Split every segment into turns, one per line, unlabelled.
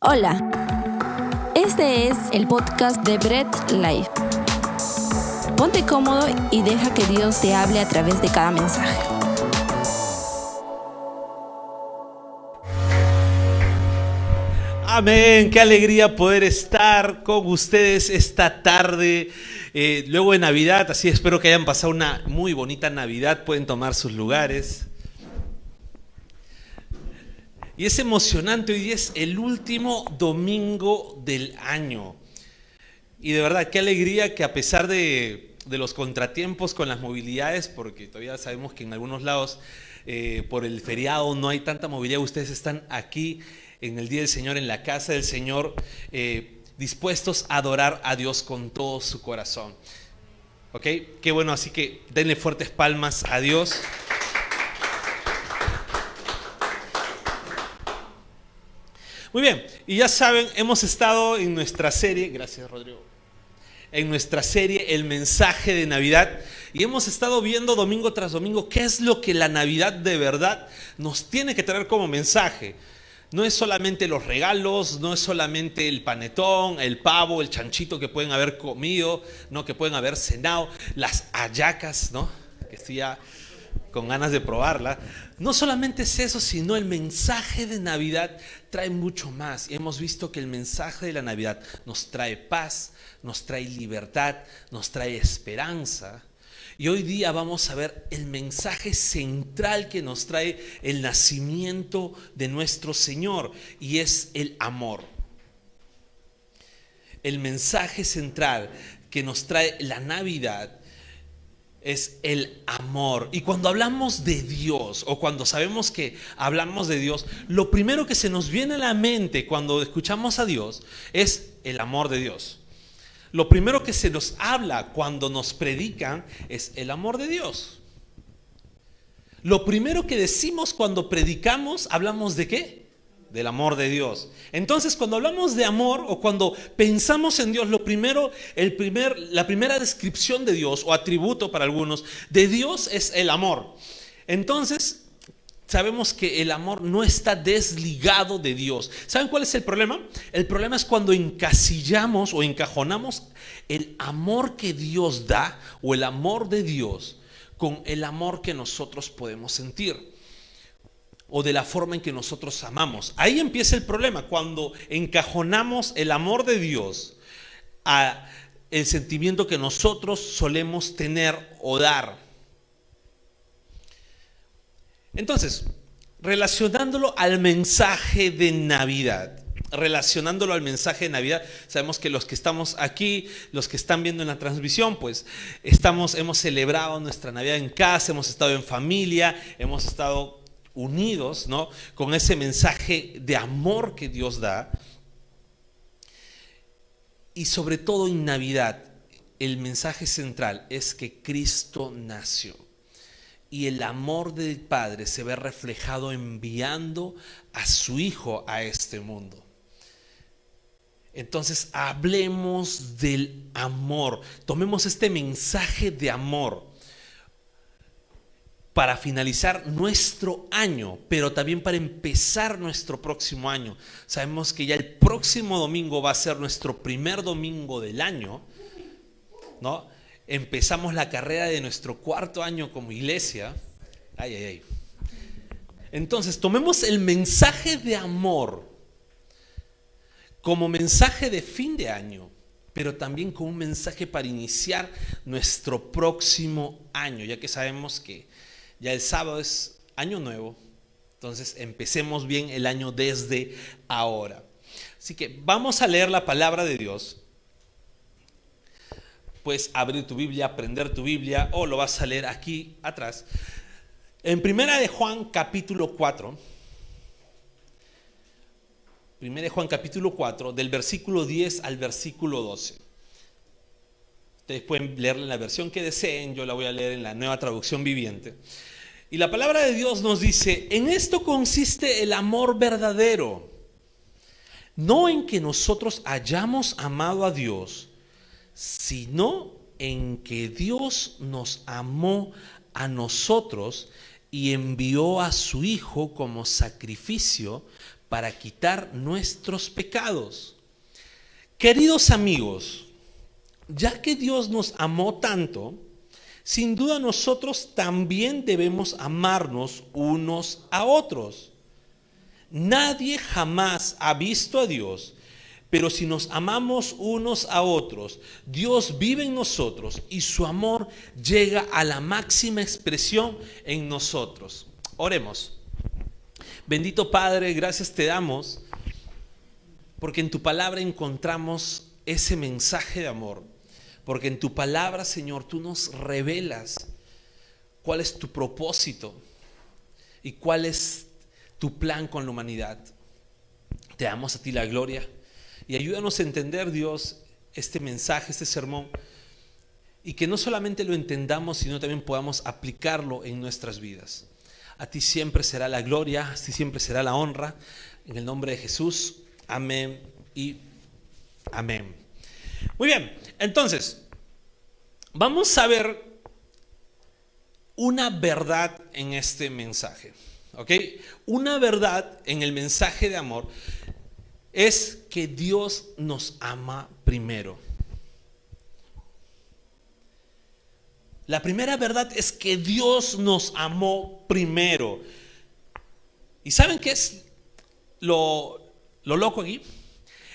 Hola, este es el podcast de Bread Life. Ponte cómodo y deja que Dios te hable a través de cada mensaje.
Amén, qué alegría poder estar con ustedes esta tarde, eh, luego de Navidad, así espero que hayan pasado una muy bonita Navidad, pueden tomar sus lugares. Y es emocionante, hoy es el último domingo del año. Y de verdad, qué alegría que a pesar de, los contratiempos con las movilidades, porque todavía sabemos que en algunos lados eh, por el feriado no hay tanta movilidad, ustedes están aquí en el Día del Señor, en la casa del Señor, eh, dispuestos a adorar a Dios con todo su corazón. ¿Ok? Qué bueno, así que denle fuertes palmas a Dios. Muy bien, y ya saben, hemos estado en nuestra serie, gracias Rodrigo, en nuestra serie El mensaje de Navidad y hemos estado viendo domingo tras domingo qué es lo que la Navidad de verdad nos tiene que traer como mensaje. No es solamente los regalos, no es solamente el panetón, el pavo, el chanchito que pueden haber comido, no que pueden haber cenado, las ayacas, ¿no? Que estoy ya con ganas de probarla. No solamente es eso, sino el mensaje de Navidad trae mucho más. Y hemos visto que el mensaje de la Navidad nos trae paz, nos trae libertad, nos trae esperanza. Y hoy día vamos a ver el mensaje central que nos trae el nacimiento de nuestro Señor y es el amor. El mensaje central que nos trae la Navidad es el amor. Y cuando hablamos de Dios o cuando sabemos que hablamos de Dios, lo primero que se nos viene a la mente cuando escuchamos a Dios es el amor de Dios. Lo primero que se nos habla cuando nos predican es el amor de Dios. Lo primero que decimos cuando predicamos, hablamos de qué? Del amor de Dios. Entonces, cuando hablamos de amor o cuando pensamos en Dios, lo primero, el primer, la primera descripción de Dios o atributo para algunos de Dios es el amor. Entonces, sabemos que el amor no está desligado de Dios. ¿Saben cuál es el problema? El problema es cuando encasillamos o encajonamos el amor que Dios da o el amor de Dios con el amor que nosotros podemos sentir o de la forma en que nosotros amamos. Ahí empieza el problema, cuando encajonamos el amor de Dios a el sentimiento que nosotros solemos tener o dar. Entonces, relacionándolo al mensaje de Navidad, relacionándolo al mensaje de Navidad, sabemos que los que estamos aquí, los que están viendo en la transmisión, pues estamos hemos celebrado nuestra Navidad en casa, hemos estado en familia, hemos estado unidos, ¿no? Con ese mensaje de amor que Dios da. Y sobre todo en Navidad, el mensaje central es que Cristo nació. Y el amor del Padre se ve reflejado enviando a su Hijo a este mundo. Entonces hablemos del amor. Tomemos este mensaje de amor para finalizar nuestro año, pero también para empezar nuestro próximo año. Sabemos que ya el próximo domingo va a ser nuestro primer domingo del año, ¿no? Empezamos la carrera de nuestro cuarto año como iglesia. Ay, ay, ay. Entonces, tomemos el mensaje de amor como mensaje de fin de año, pero también como un mensaje para iniciar nuestro próximo año, ya que sabemos que ya el sábado es año nuevo, entonces empecemos bien el año desde ahora. Así que vamos a leer la palabra de Dios. Puedes abrir tu Biblia, aprender tu Biblia o lo vas a leer aquí atrás. En Primera de Juan capítulo 4. Primera de Juan capítulo 4, del versículo 10 al versículo 12. Ustedes pueden leerla en la versión que deseen, yo la voy a leer en la nueva traducción viviente. Y la palabra de Dios nos dice, en esto consiste el amor verdadero, no en que nosotros hayamos amado a Dios, sino en que Dios nos amó a nosotros y envió a su Hijo como sacrificio para quitar nuestros pecados. Queridos amigos, ya que Dios nos amó tanto, sin duda nosotros también debemos amarnos unos a otros. Nadie jamás ha visto a Dios, pero si nos amamos unos a otros, Dios vive en nosotros y su amor llega a la máxima expresión en nosotros. Oremos. Bendito Padre, gracias te damos porque en tu palabra encontramos ese mensaje de amor. Porque en tu palabra, Señor, tú nos revelas cuál es tu propósito y cuál es tu plan con la humanidad. Te damos a ti la gloria y ayúdanos a entender, Dios, este mensaje, este sermón, y que no solamente lo entendamos, sino también podamos aplicarlo en nuestras vidas. A ti siempre será la gloria, a ti siempre será la honra. En el nombre de Jesús, amén y amén. Muy bien, entonces, vamos a ver una verdad en este mensaje. ¿Ok? Una verdad en el mensaje de amor es que Dios nos ama primero. La primera verdad es que Dios nos amó primero. ¿Y saben qué es lo, lo loco aquí?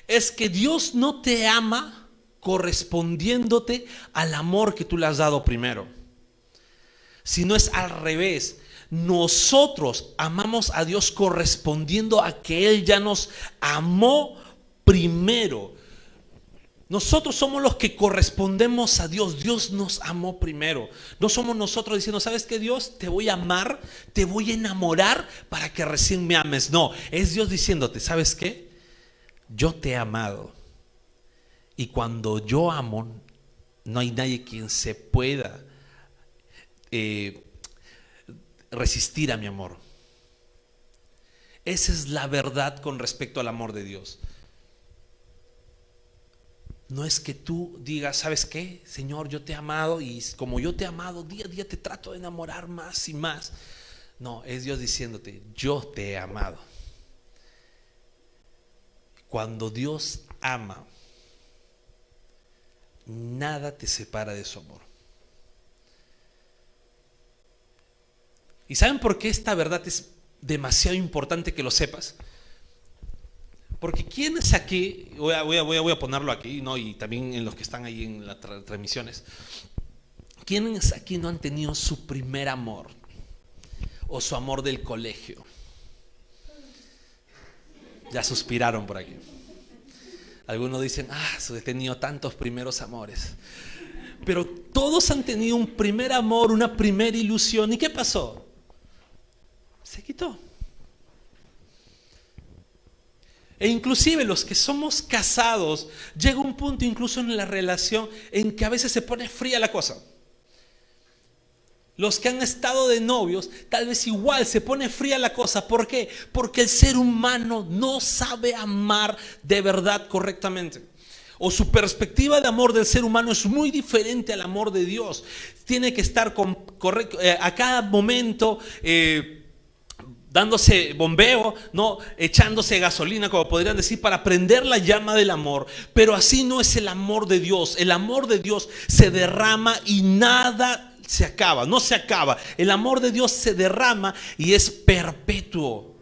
Es que Dios no te ama correspondiéndote al amor que tú le has dado primero, sino es al revés nosotros amamos a Dios correspondiendo a que Él ya nos amó primero. Nosotros somos los que correspondemos a Dios. Dios nos amó primero. No somos nosotros diciendo, ¿sabes qué Dios? Te voy a amar, te voy a enamorar para que recién me ames. No, es Dios diciéndote, ¿sabes qué? Yo te he amado. Y cuando yo amo, no hay nadie quien se pueda eh, resistir a mi amor. Esa es la verdad con respecto al amor de Dios. No es que tú digas, ¿sabes qué? Señor, yo te he amado y como yo te he amado, día a día te trato de enamorar más y más. No, es Dios diciéndote, yo te he amado. Cuando Dios ama, nada te separa de su amor. ¿Y saben por qué esta verdad es demasiado importante que lo sepas? Porque ¿quiénes aquí, voy a, voy a, ponerlo aquí, ¿no? y también en los que están ahí en las transmisiones, ¿quiénes aquí no han tenido su primer amor o su amor del colegio? Ya suspiraron por aquí. Algunos dicen, ah, he tenido tantos primeros amores. Pero todos han tenido un primer amor, una primera ilusión. ¿Y qué pasó? se quitó. E inclusive los que somos casados, llega un punto incluso en la relación en que a veces se pone fría la cosa. Los que han estado de novios, tal vez igual se pone fría la cosa. ¿Por qué? Porque el ser humano no sabe amar de verdad correctamente. O su perspectiva de amor del ser humano es muy diferente al amor de Dios. Tiene que estar con, correcto, eh, a cada momento. Eh, dándose bombeo, no echándose gasolina, como podrían decir, para prender la llama del amor. Pero así no es el amor de Dios. El amor de Dios se derrama y nada se acaba, no se acaba. El amor de Dios se derrama y es perpetuo.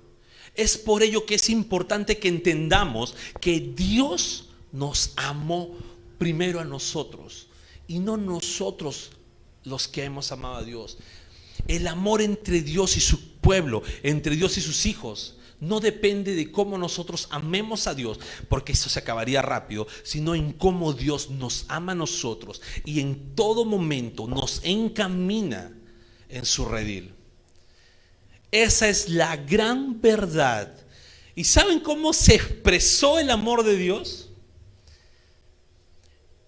Es por ello que es importante que entendamos que Dios nos amó primero a nosotros y no nosotros los que hemos amado a Dios. El amor entre Dios y su pueblo, entre Dios y sus hijos, no depende de cómo nosotros amemos a Dios, porque eso se acabaría rápido, sino en cómo Dios nos ama a nosotros y en todo momento nos encamina en su redil. Esa es la gran verdad. ¿Y saben cómo se expresó el amor de Dios?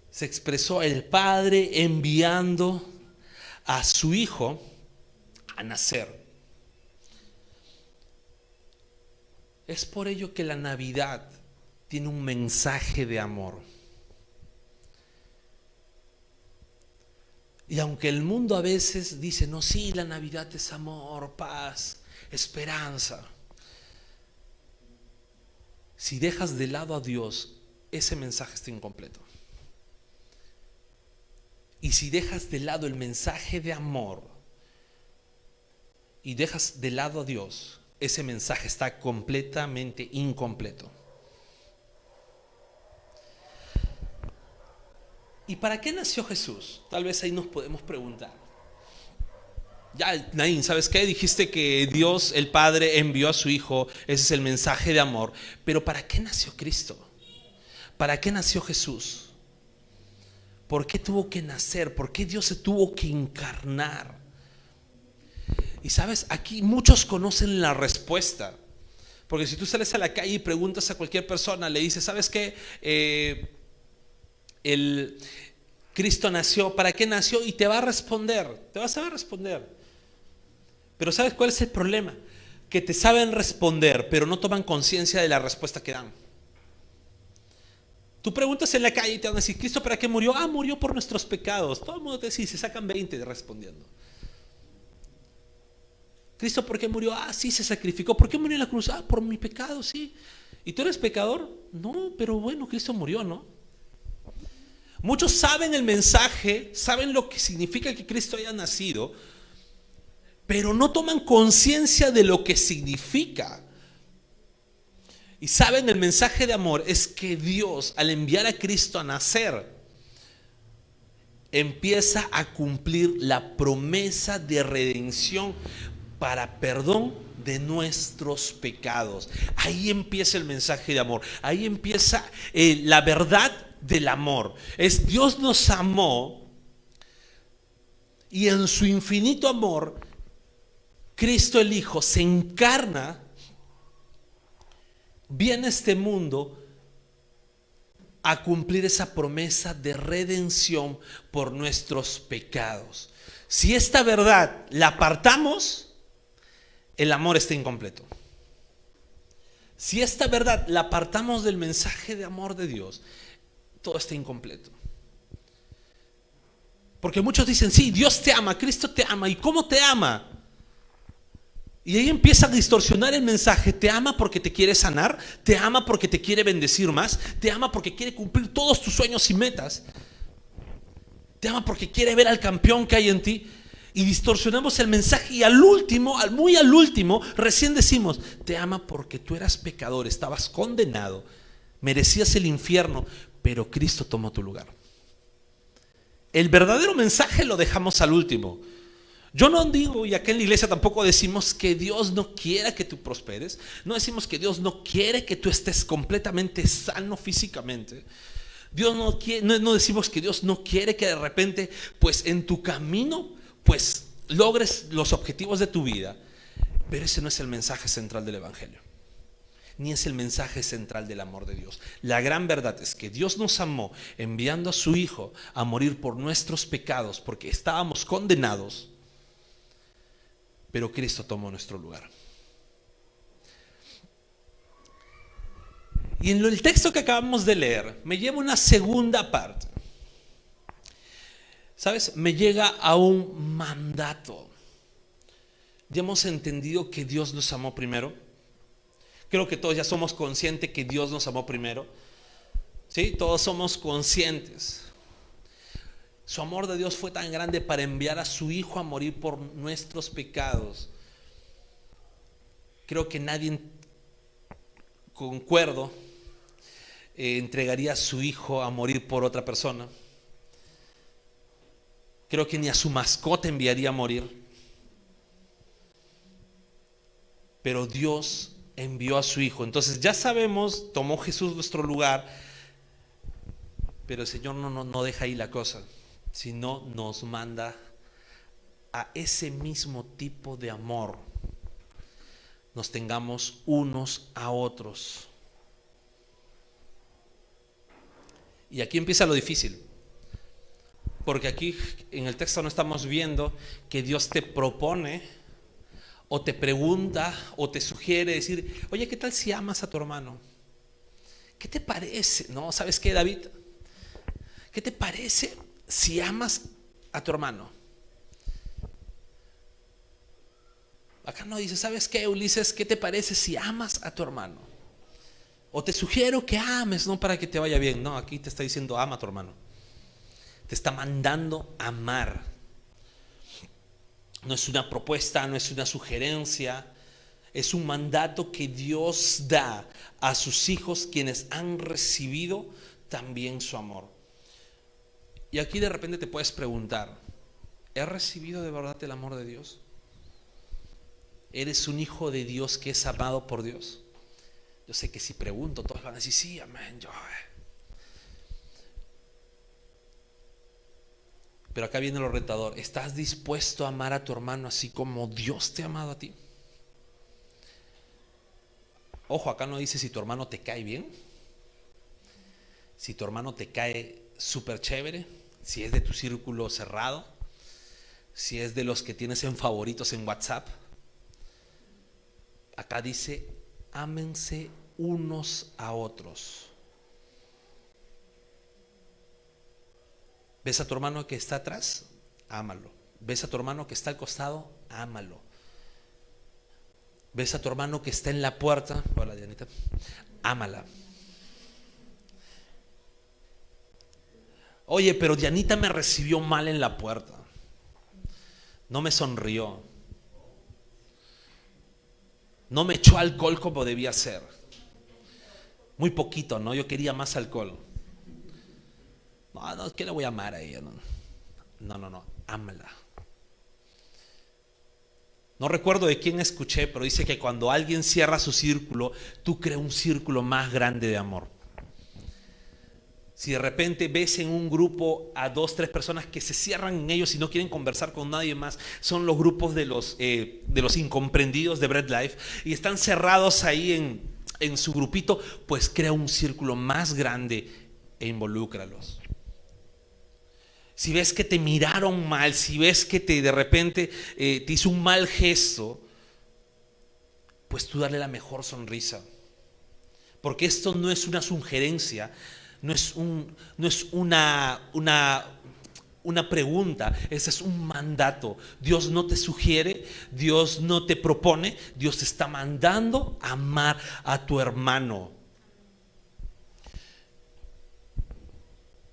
Se expresó el Padre enviando a su Hijo a nacer. Es por ello que la Navidad tiene un mensaje de amor. Y aunque el mundo a veces dice, no, sí, la Navidad es amor, paz, esperanza. si dejas de lado a Dios, ese mensaje está incompleto. Y si dejas de lado el mensaje de amor y dejas de lado a Dios, ese mensaje está completamente incompleto. ¿Y para qué nació Jesús? Tal vez ahí nos podemos preguntar. Ya, Naín, ¿sabes qué? Dijiste que Dios, el Padre, envió a su Hijo. Ese es el mensaje de amor. Pero ¿para qué nació Cristo? ¿Para qué nació Jesús? ¿Por qué tuvo que nacer? ¿Por qué Dios se tuvo que encarnar? Y sabes, aquí muchos conocen la respuesta. Porque si tú sales a la calle y preguntas a cualquier persona, le dices, ¿sabes qué? Eh, el Cristo nació, ¿para qué nació? Y te va a responder, te va a saber responder. Pero ¿sabes cuál es el problema? Que te saben responder, pero no toman conciencia de la respuesta que dan. Tú preguntas en la calle y te van a decir, ¿Cristo para qué murió? Ah, murió por nuestros pecados. Todo el mundo te dice, se sacan 20 respondiendo. ¿Cristo por qué murió? Ah, sí, se sacrificó. ¿Por qué murió en la cruz? Ah, por mi pecado, sí. ¿Y tú eres pecador? No, pero bueno, Cristo murió, ¿no? Muchos saben el mensaje, saben lo que significa que Cristo haya nacido, pero no toman conciencia de lo que significa. Y saben el mensaje de amor es que Dios al enviar a Cristo a nacer, empieza a cumplir la promesa de redención para perdón de nuestros pecados. Ahí empieza el mensaje de amor. Ahí empieza eh, la verdad del amor. Es Dios nos amó y en su infinito amor, Cristo el Hijo se encarna, viene a este mundo a cumplir esa promesa de redención por nuestros pecados. Si esta verdad la apartamos, el amor está incompleto. Si esta verdad la apartamos del mensaje de amor de Dios, todo está incompleto. Porque muchos dicen, sí, Dios te ama, Cristo te ama. ¿Y cómo te ama? Y ahí empieza a distorsionar el mensaje. Te ama porque te quiere sanar, te ama porque te quiere bendecir más, te ama porque quiere cumplir todos tus sueños y metas. Te ama porque quiere ver al campeón que hay en ti. Y distorsionamos el mensaje y al último, al muy al último, recién decimos, te ama porque tú eras pecador, estabas condenado, merecías el infierno, pero Cristo tomó tu lugar. El verdadero mensaje lo dejamos al último. Yo no digo, y acá en la iglesia tampoco decimos que Dios no quiera que tú prosperes, no decimos que Dios no quiere que tú estés completamente sano físicamente. Dios no, quiere, no, decimos que Dios no quiere que de repente, pues en tu camino, pues logres los objetivos de tu vida. Pero ese no es el mensaje central del Evangelio ni es el mensaje central del amor de Dios. La gran verdad es que Dios nos amó enviando a su Hijo a morir por nuestros pecados porque estábamos condenados, pero Cristo tomó nuestro lugar. Y en el texto que acabamos de leer me lleva una segunda parte. ¿Sabes? Me llega a un mandato. Ya hemos entendido que Dios nos amó primero Creo que todos ya somos conscientes que Dios nos amó primero. ¿Sí? Todos somos conscientes. Su amor de Dios fue tan grande para enviar a su Hijo a morir por nuestros pecados. Creo que nadie, concuerdo, eh, entregaría a su Hijo a morir por otra persona. Creo que ni a su mascota enviaría a morir. Pero Dios envió a su Hijo. Entonces ya sabemos, tomó Jesús nuestro lugar, pero el Señor no, no, no deja ahí la cosa, sino nos manda a ese mismo tipo de amor, nos tengamos unos a otros. Y aquí empieza lo difícil. Porque aquí en el texto no estamos viendo que Dios te propone o te pregunta o te sugiere decir, oye, ¿qué tal si amas a tu hermano? ¿Qué te parece? No, ¿sabes qué, David? ¿Qué te parece si amas a tu hermano? Acá no dice, ¿sabes qué, Ulises? ¿Qué te parece si amas a tu hermano? O te sugiero que ames, no para que te vaya bien. No, aquí te está diciendo ama a tu hermano. Te está mandando amar. No es una propuesta, no es una sugerencia. Es un mandato que Dios da a sus hijos quienes han recibido también su amor. Y aquí de repente te puedes preguntar, ¿he recibido de verdad el amor de Dios? ¿Eres un hijo de Dios que es amado por Dios? Yo sé que si pregunto, todos van a decir, sí, amén, yo. Eh". Pero acá viene lo retador. ¿Estás dispuesto a amar a tu hermano así como Dios te ha amado a ti? Ojo, acá no dice si tu hermano te cae bien, si tu hermano te cae súper chévere, si es de tu círculo cerrado, si es de los que tienes en favoritos en WhatsApp. Acá dice, ámense unos a otros. ¿Ves a tu hermano que está atrás? Ámalo. ¿Ves a tu hermano que está al costado? Ámalo. ¿Ves a tu hermano que está en la puerta? Hola, Dianita. Ámala. Oye, pero Dianita me recibió mal en la puerta. No me sonrió. No me echó alcohol como debía ser. Muy poquito, ¿no? Yo quería más alcohol. No, no, ¿qué le voy a amar a ella? No, no, no, no ámala. No recuerdo de quién escuché, pero dice que cuando alguien cierra su círculo, tú creas un círculo más grande de amor. Si de repente ves en un grupo a dos, tres personas que se cierran en ellos y no quieren conversar con nadie más, son los grupos de los, eh, de los incomprendidos de Bread Life y están cerrados ahí en, en su grupito, pues crea un círculo más grande e involúcralos. Si ves que te miraron mal, si ves que te de repente eh, te hizo un mal gesto, pues tú darle la mejor sonrisa. Porque esto no es una sugerencia, no es, un, no es una, una, una pregunta, ese es un mandato. Dios no te sugiere, Dios no te propone, Dios está mandando amar a tu hermano.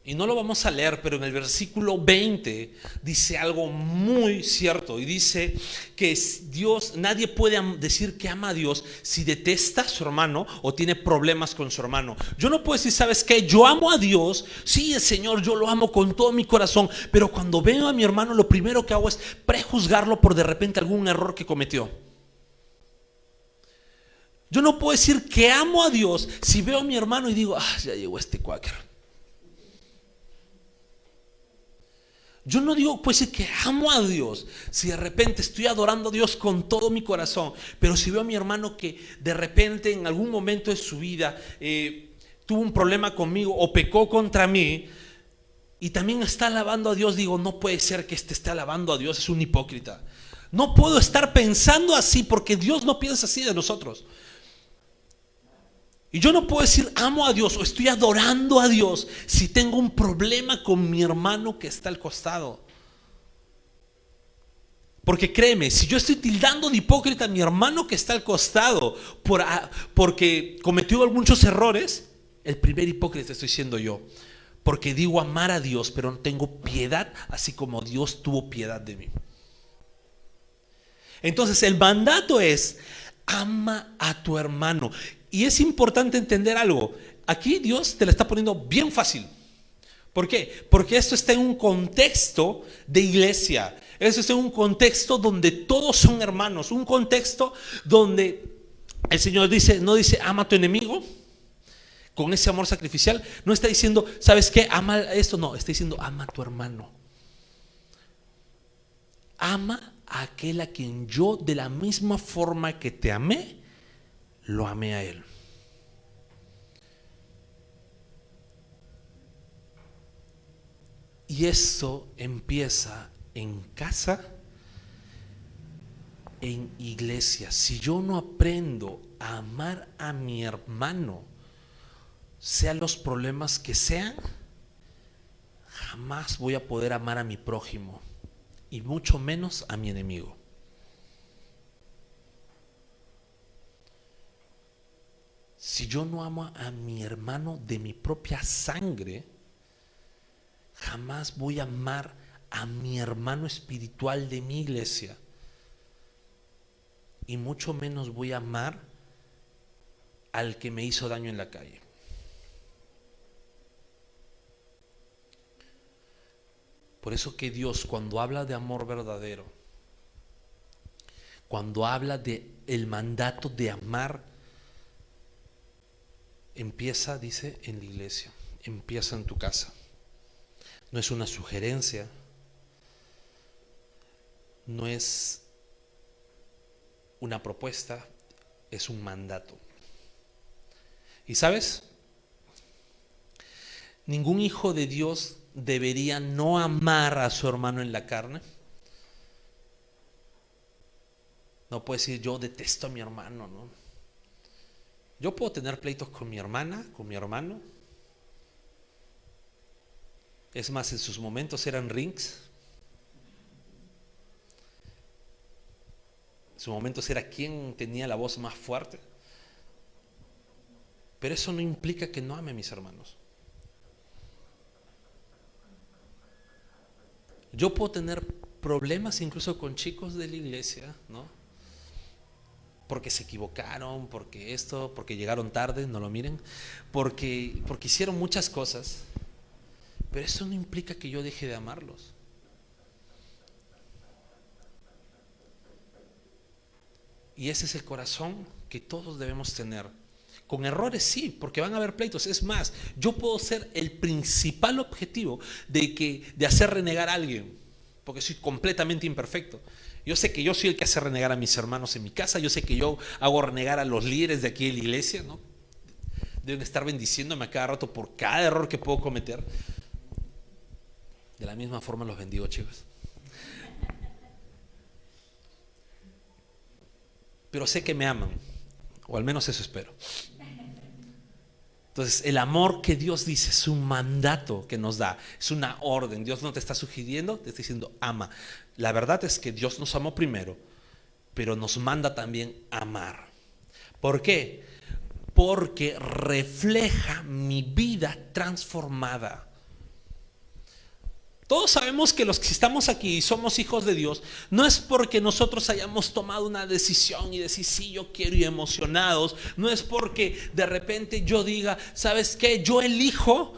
Y no lo vamos a leer, pero en el versículo 20 dice algo muy cierto. Y dice que Dios, nadie puede decir que ama a Dios si detesta a su hermano o tiene problemas con su hermano. Yo no puedo decir, ¿sabes qué? Yo amo a Dios. Sí, el Señor, yo lo amo con todo mi corazón. Pero cuando veo a mi hermano, lo primero que hago es prejuzgarlo por de repente algún error que cometió. Yo no puedo decir que amo a Dios si veo a mi hermano y digo, ah, ya llegó este cuáquer. Yo no digo pues que amo a Dios si de repente estoy adorando a Dios con todo mi corazón, pero si veo a mi hermano que de repente en algún momento de su vida eh, tuvo un problema conmigo o pecó contra mí y también está alabando a Dios, digo, no puede ser que este esté alabando a Dios, es un hipócrita. No puedo estar pensando así porque Dios no piensa así de nosotros. Y yo no puedo decir amo a Dios o estoy adorando a Dios si tengo un problema con mi hermano que está al costado. Porque créeme, si yo estoy tildando de hipócrita a mi hermano que está al costado por, porque cometió muchos errores, el primer hipócrita estoy siendo yo. Porque digo amar a Dios, pero no tengo piedad, así como Dios tuvo piedad de mí. Entonces el mandato es, ama a tu hermano. Y es importante entender algo. Aquí Dios te lo está poniendo bien fácil. ¿Por qué? Porque esto está en un contexto de iglesia. Esto está en un contexto donde todos son hermanos. Un contexto donde el Señor dice, no dice ama a tu enemigo con ese amor sacrificial. No está diciendo, ¿sabes qué? Ama esto. No, está diciendo ama a tu hermano. Ama a aquel a quien yo de la misma forma que te amé, lo amé a Él. Y eso empieza en casa, en iglesia. Si yo no aprendo a amar a mi hermano, sean los problemas que sean, jamás voy a poder amar a mi prójimo y mucho menos a mi enemigo. Si yo no amo a mi hermano de mi propia sangre, jamás voy a amar a mi hermano espiritual de mi iglesia. Y mucho menos voy a amar al que me hizo daño en la calle. Por eso que Dios cuando habla de amor verdadero, cuando habla de el mandato de amar, empieza, dice, en la iglesia, empieza en tu casa. No es una sugerencia, no es una propuesta, es un mandato. ¿Y sabes? Ningún hijo de Dios debería no amar a su hermano en la carne. No puede decir yo detesto a mi hermano, ¿no? Yo puedo tener pleitos con mi hermana, con mi hermano. Es más, en sus momentos eran rings. En sus momentos era quien tenía la voz más fuerte. Pero eso no implica que no ame a mis hermanos. Yo puedo tener problemas incluso con chicos de la iglesia, ¿no? Porque se equivocaron, porque esto, porque llegaron tarde, no lo miren, porque, porque hicieron muchas cosas. Pero eso no implica que yo deje de amarlos. Y ese es el corazón que todos debemos tener. Con errores sí, porque van a haber pleitos. Es más, yo puedo ser el principal objetivo de, que, de hacer renegar a alguien, porque soy completamente imperfecto. Yo sé que yo soy el que hace renegar a mis hermanos en mi casa, yo sé que yo hago renegar a los líderes de aquí en la iglesia, ¿no? Deben estar bendiciéndome a cada rato por cada error que puedo cometer. De la misma forma los bendigo, chicos. Pero sé que me aman, o al menos eso espero. Entonces, el amor que Dios dice es un mandato que nos da, es una orden. Dios no te está sugiriendo, te está diciendo ama. La verdad es que Dios nos amó primero, pero nos manda también amar. ¿Por qué? Porque refleja mi vida transformada. Todos sabemos que los que estamos aquí y somos hijos de Dios, no es porque nosotros hayamos tomado una decisión y decir, sí, yo quiero y emocionados, no es porque de repente yo diga, ¿sabes qué? Yo elijo,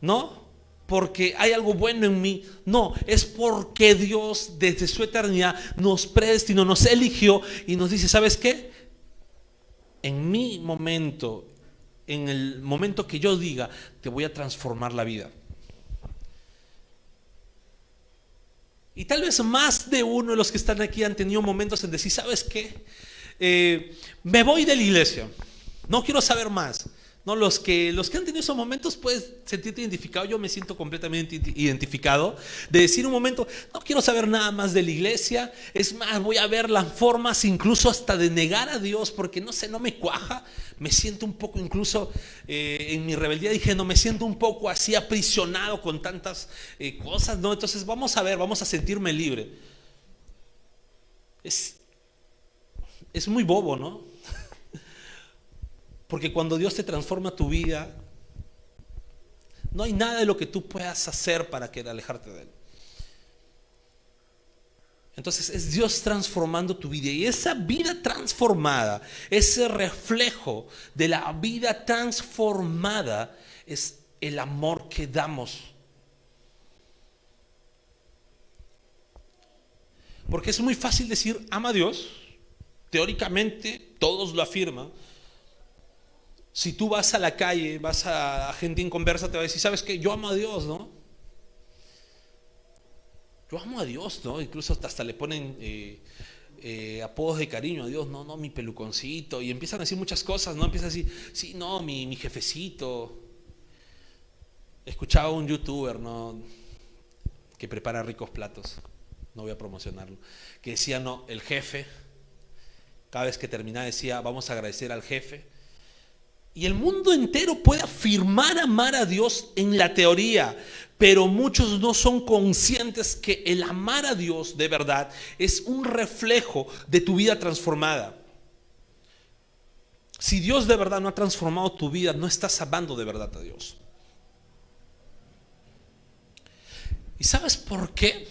¿no? Porque hay algo bueno en mí. No, es porque Dios desde su eternidad nos predestinó, nos eligió y nos dice, ¿sabes qué? En mi momento, en el momento que yo diga, te voy a transformar la vida. Y tal vez más de uno de los que están aquí han tenido momentos en decir, ¿sabes qué? Eh, me voy de la iglesia, no quiero saber más. No, los que, los que han tenido esos momentos puedes sentirte identificado. Yo me siento completamente identificado de decir un momento, no quiero saber nada más de la iglesia. Es más, voy a ver las formas incluso hasta de negar a Dios porque no sé, no me cuaja. Me siento un poco incluso eh, en mi rebeldía dije, no, me siento un poco así aprisionado con tantas eh, cosas. No, entonces vamos a ver, vamos a sentirme libre. Es, es muy bobo, ¿no? Porque cuando Dios te transforma tu vida, no hay nada de lo que tú puedas hacer para que alejarte de Él. Entonces es Dios transformando tu vida y esa vida transformada, ese reflejo de la vida transformada es el amor que damos. Porque es muy fácil decir, ama a Dios, teóricamente todos lo afirman, si tú vas a la calle, vas a, gente en conversa, te va a decir, ¿sabes qué? Yo amo a Dios, ¿no? Yo amo a Dios, ¿no? Incluso hasta, le ponen eh, eh, apodos de cariño a Dios, no, no, mi peluconcito, y empiezan a decir muchas cosas, ¿no? Empiezan a decir, sí, no, mi, mi jefecito. Escuchaba un youtuber, ¿no? Que prepara ricos platos, no voy a promocionarlo, que decía, no, el jefe, cada vez que terminaba decía, vamos a agradecer al jefe y el mundo entero puede afirmar amar a Dios en la teoría, pero muchos no son conscientes que el amar a Dios de verdad es un reflejo de tu vida transformada. Si Dios de verdad no ha transformado tu vida, no estás amando de verdad a Dios. ¿Y sabes por qué?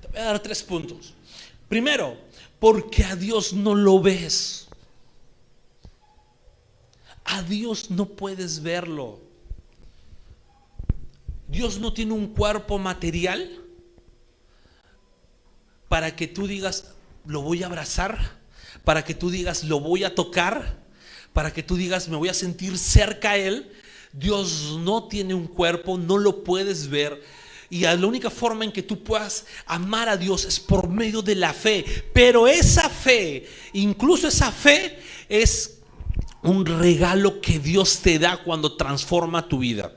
Te voy a dar tres puntos. Primero, porque a Dios no lo ves. A Dios no puedes verlo. Dios no tiene un cuerpo material para que tú digas, lo voy a abrazar, para que tú digas, lo voy a tocar, para que tú digas, me voy a sentir cerca a Él. Dios no tiene un cuerpo, no lo puedes ver. Y la única forma en que tú puedas amar a Dios es por medio de la fe. Pero esa fe, incluso esa fe, es un regalo que Dios te da cuando transforma tu vida.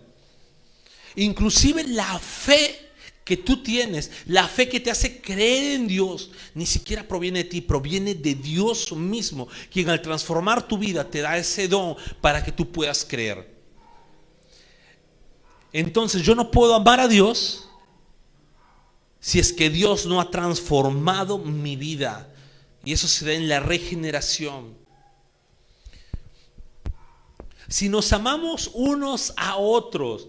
Inclusive la fe que tú tienes, la fe que te hace creer en Dios, ni siquiera proviene de ti, proviene de Dios mismo, quien al transformar tu vida te da ese don para que tú puedas creer. Entonces yo no puedo amar a Dios si es que Dios no ha transformado mi vida. Y eso se da en la regeneración. Si nos amamos unos a otros,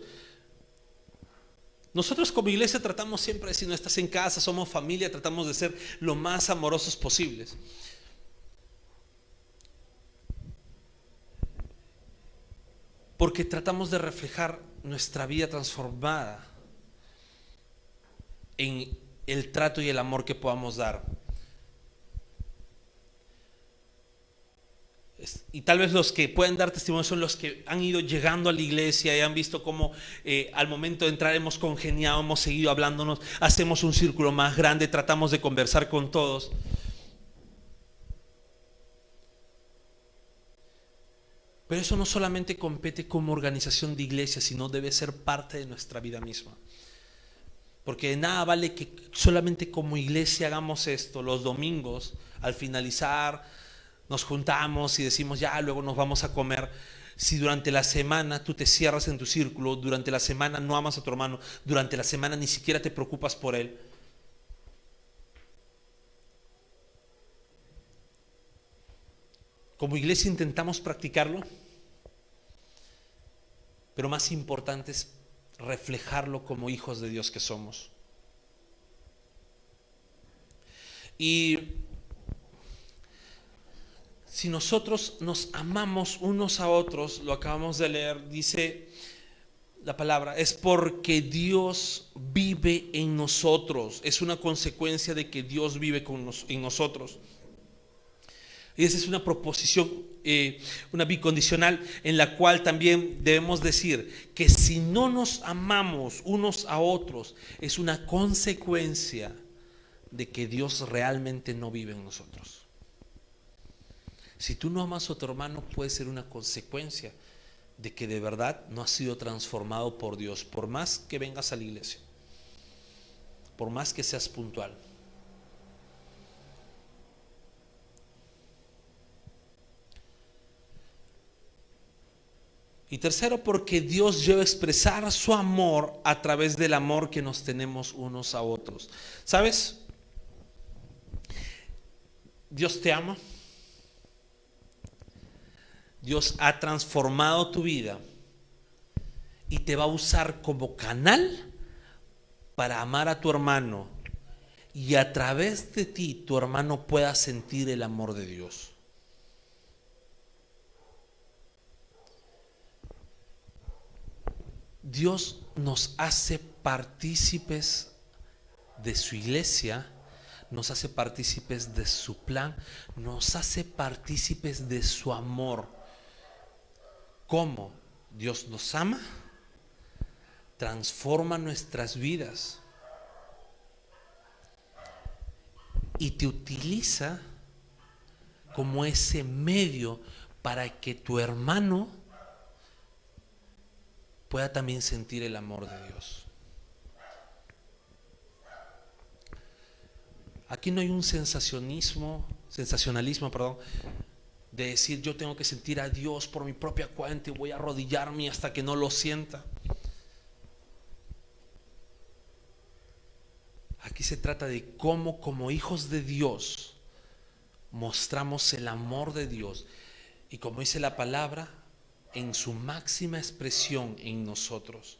nosotros como iglesia tratamos siempre, si no estás en casa, somos familia, tratamos de ser lo más amorosos posibles. Porque tratamos de reflejar nuestra vida transformada en el trato y el amor que podamos dar. Y tal vez los que pueden dar testimonio son los que han ido llegando a la iglesia y han visto cómo eh, al momento de entrar hemos congeniado, hemos seguido hablándonos, hacemos un círculo más grande, tratamos de conversar con todos. Pero eso no solamente compete como organización de iglesia, sino debe ser parte de nuestra vida misma. Porque de nada vale que solamente como iglesia hagamos esto los domingos, al finalizar nos juntamos y decimos, ya, luego nos vamos a comer. Si durante la semana tú te cierras en tu círculo, durante la semana no amas a tu hermano, durante la semana ni siquiera te preocupas por él, Como iglesia intentamos practicarlo, pero más importante es reflejarlo como hijos de Dios que somos. Y si nosotros nos amamos unos a otros, lo acabamos de leer, dice la palabra, es porque Dios vive en nosotros. Es una consecuencia de que Dios vive con en nosotros. Y esa es una proposición, eh, una bicondicional, en la cual también debemos decir que si no nos amamos unos a otros, es una consecuencia de que Dios realmente no vive en nosotros. Si tú no amas a tu hermano, puede ser una consecuencia de que de verdad no has sido transformado por Dios, por más que vengas a la iglesia, por más que seas puntual. Y tercero, porque Dios lleva a expresar su amor a través del amor que nos tenemos unos a otros. ¿Sabes? Dios te ama. Dios ha transformado tu vida y te va a usar como canal para amar a tu hermano y a través de ti tu hermano pueda sentir el amor de Dios. Dios nos hace partícipes de su iglesia, nos hace partícipes de su plan, nos hace partícipes de su amor cómo Dios nos ama, transforma nuestras vidas y te utiliza como ese medio para que tu hermano pueda también sentir el amor de Dios. Aquí no hay un sensacionismo, sensacionalismo, perdón, de decir yo tengo que sentir a Dios por mi propia cuenta y voy a arrodillarme hasta que no lo sienta. Aquí se trata de cómo como hijos de Dios mostramos el amor de Dios y como dice la palabra, en su máxima expresión en nosotros.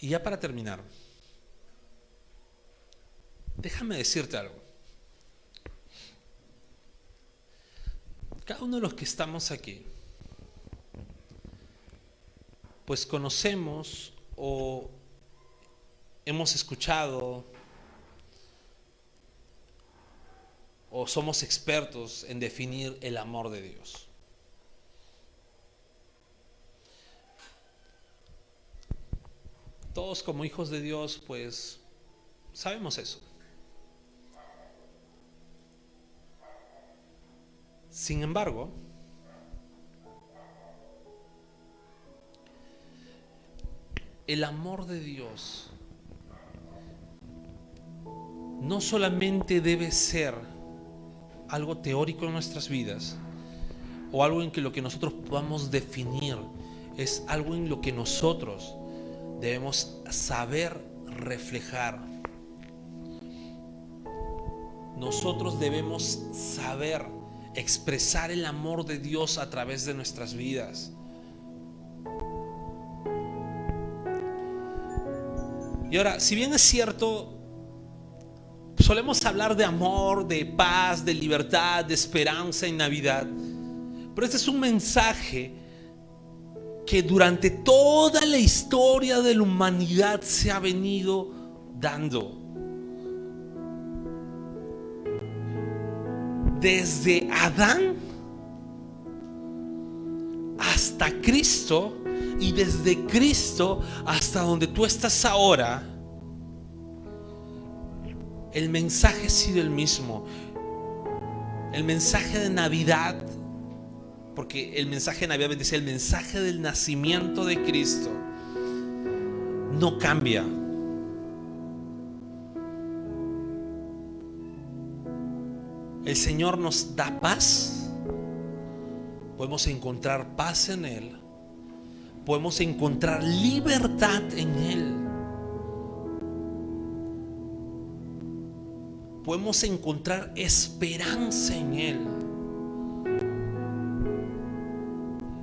Y ya para terminar, déjame decirte algo. Cada uno de los que estamos aquí, pues conocemos o hemos escuchado o somos expertos en definir el amor de Dios. Todos como hijos de Dios, pues sabemos eso. Sin embargo, el amor de Dios no solamente debe ser algo teórico en nuestras vidas o algo en que lo que nosotros podamos definir, es algo en lo que nosotros debemos saber reflejar. Nosotros debemos saber expresar el amor de Dios a través de nuestras vidas. Y ahora, si bien es cierto, solemos hablar de amor, de paz, de libertad, de esperanza en Navidad, pero este es un mensaje que durante toda la historia de la humanidad se ha venido dando. Desde Adán hasta Cristo y desde Cristo hasta donde tú estás ahora, el mensaje ha sido el mismo. El mensaje de Navidad porque el mensaje de Navidad dice, el mensaje del nacimiento de Cristo no cambia. El Señor nos da paz. Podemos encontrar paz en Él. Podemos encontrar libertad en Él. Podemos encontrar esperanza en Él.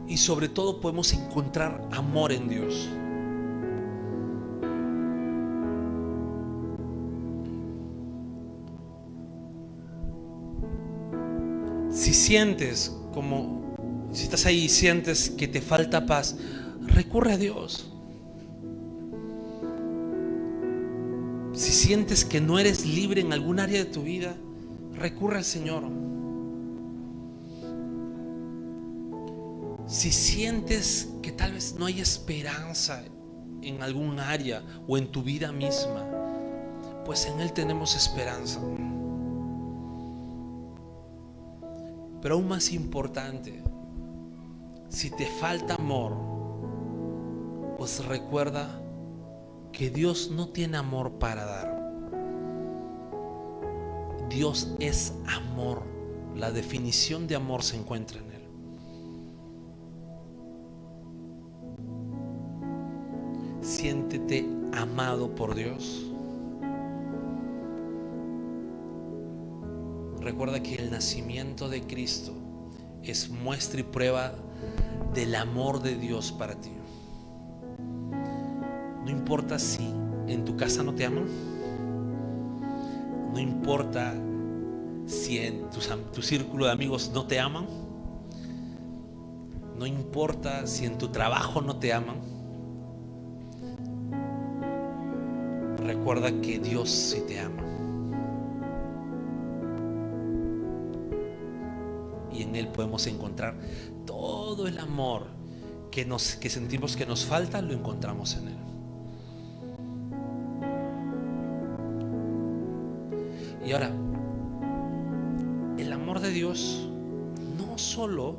y sobre todo podemos encontrar amor en Dios. Sientes como, si estás ahí y sientes que te falta paz, recurre a Dios. Si sientes que no eres libre en algún área de tu vida, recurre al Señor. Si sientes que tal vez no hay esperanza en algún área o en tu vida misma, pues en Él tenemos esperanza. Pero aún más importante, si te falta amor, pues recuerda que Dios no tiene amor para dar. Dios es amor. La definición de amor se encuentra en Él. siéntete amado por Dios. Recuerda que el nacimiento de Cristo es muestra y prueba del amor de Dios para ti. No importa si en tu casa no te aman. No importa si en tu, círculo de amigos no te aman. No importa si en tu trabajo no te aman recuerda que Dios sí te ama. Él podemos encontrar todo el amor que, nos, que sentimos que nos falta, lo encontramos en Él. Y ahora, el amor de Dios no solo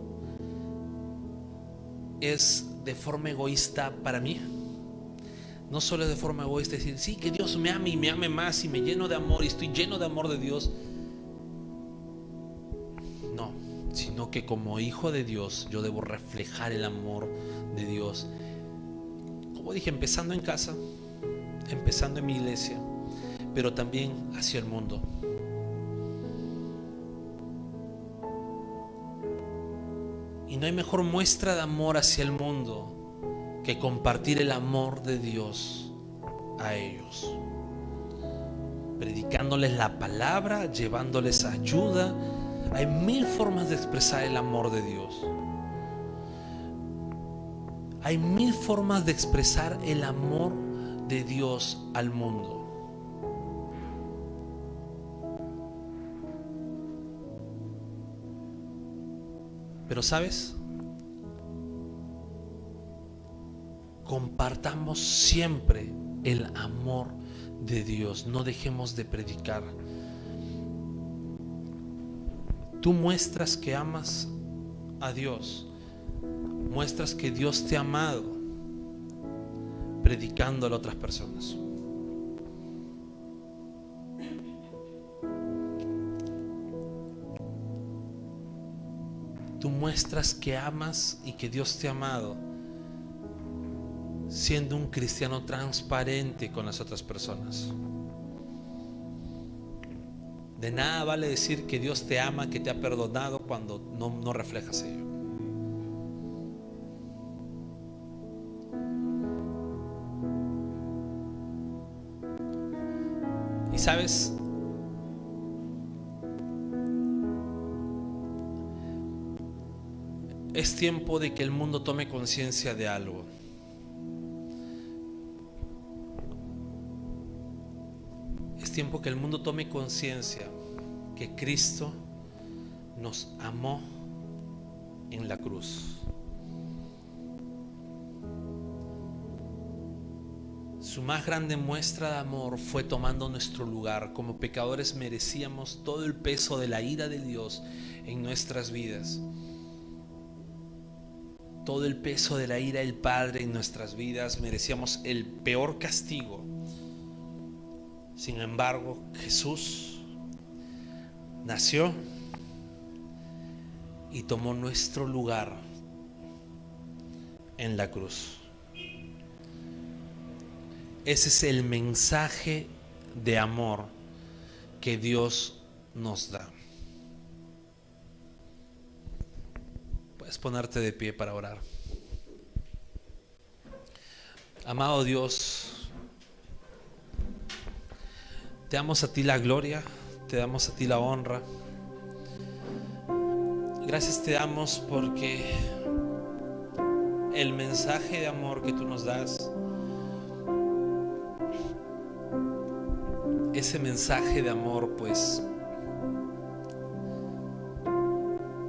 es de forma egoísta para mí, no solo de forma egoísta decir, sí, que Dios me ame y me ame más y me lleno de amor y estoy lleno de amor de Dios. Que como hijo de Dios yo debo reflejar el amor de Dios. Como dije, empezando en casa, empezando en mi iglesia, pero también hacia el mundo. Y no hay mejor muestra de amor hacia el mundo que compartir el amor de Dios a ellos. Predicándoles la palabra, llevándoles ayuda. Hay mil formas de expresar el amor de Dios. Hay mil formas de expresar el amor de Dios al mundo. Pero sabes, compartamos siempre el amor de Dios, no dejemos de predicar. Tú muestras que amas a Dios, muestras que Dios te ha amado predicando a otras personas. Tú muestras que amas y que Dios te ha amado siendo un cristiano transparente con las otras personas. De nada vale decir que Dios te ama, que te ha perdonado cuando no, no reflejas ello. Y sabes, es tiempo de que el mundo tome conciencia de algo. Es tiempo que el mundo tome conciencia que Cristo nos amó en la cruz. Su más grande muestra de amor fue tomando nuestro lugar. Como pecadores merecíamos todo el peso de la ira de Dios en nuestras vidas todo el peso de la ira del Padre en nuestras vidas, merecíamos el peor castigo. Sin embargo, Jesús nació y tomó nuestro lugar en la cruz. Ese es el mensaje de amor que Dios nos da. Puedes ponerte de pie para orar. Amado Dios, te damos a ti la gloria, te damos a ti la honra. Gracias te damos porque el mensaje de amor que tú nos das, ese mensaje de amor pues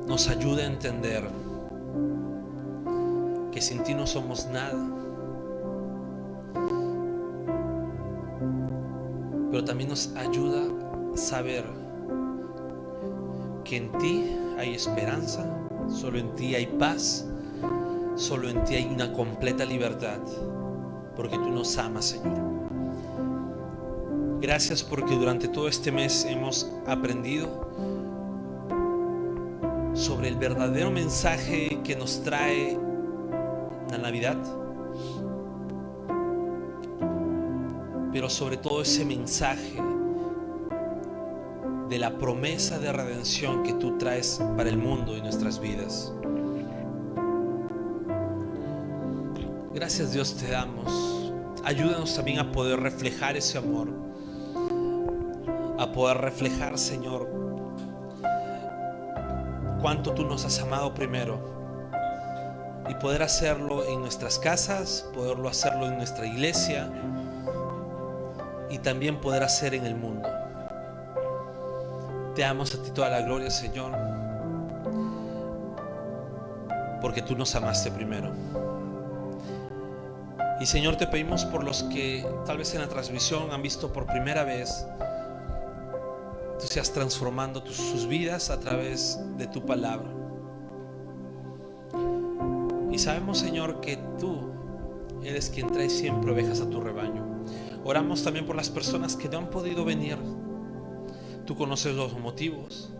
nos ayuda a entender que sin ti no somos nada. Pero también nos ayuda saber que en ti hay esperanza, solo en ti hay paz, solo en ti hay una completa libertad, porque tú nos amas, Señor. Gracias porque durante todo este mes hemos aprendido sobre el verdadero mensaje que nos trae la Navidad, pero sobre todo ese mensaje la promesa de redención que tú traes para el mundo y nuestras vidas. Gracias Dios te damos. Ayúdanos también a poder reflejar ese amor. A poder reflejar, Señor, cuánto tú nos has amado primero y poder hacerlo en nuestras casas, poderlo hacerlo en nuestra iglesia y también poder hacer en el mundo. Te damos a ti toda la gloria, Señor, porque tú nos amaste primero. Y Señor, te pedimos por los que tal vez en la transmisión han visto por primera vez, tú seas transformando sus vidas a través de tu palabra sabemos, Señor, que tú eres quien trae siempre ovejas a tu rebaño. Oramos también por las personas que no han podido venir. Tú conoces los motivos.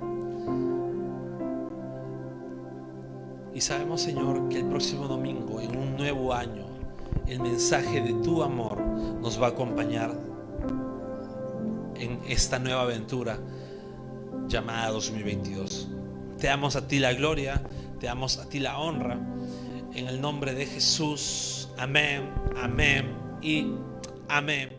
Y sabemos, Señor, que el próximo domingo, en un nuevo año, el mensaje de tu amor nos va a acompañar en esta nueva aventura llamada 2022. Te damos a ti la gloria, te damos a ti la honra. En el nombre de Jesús. Amén, amén y amén.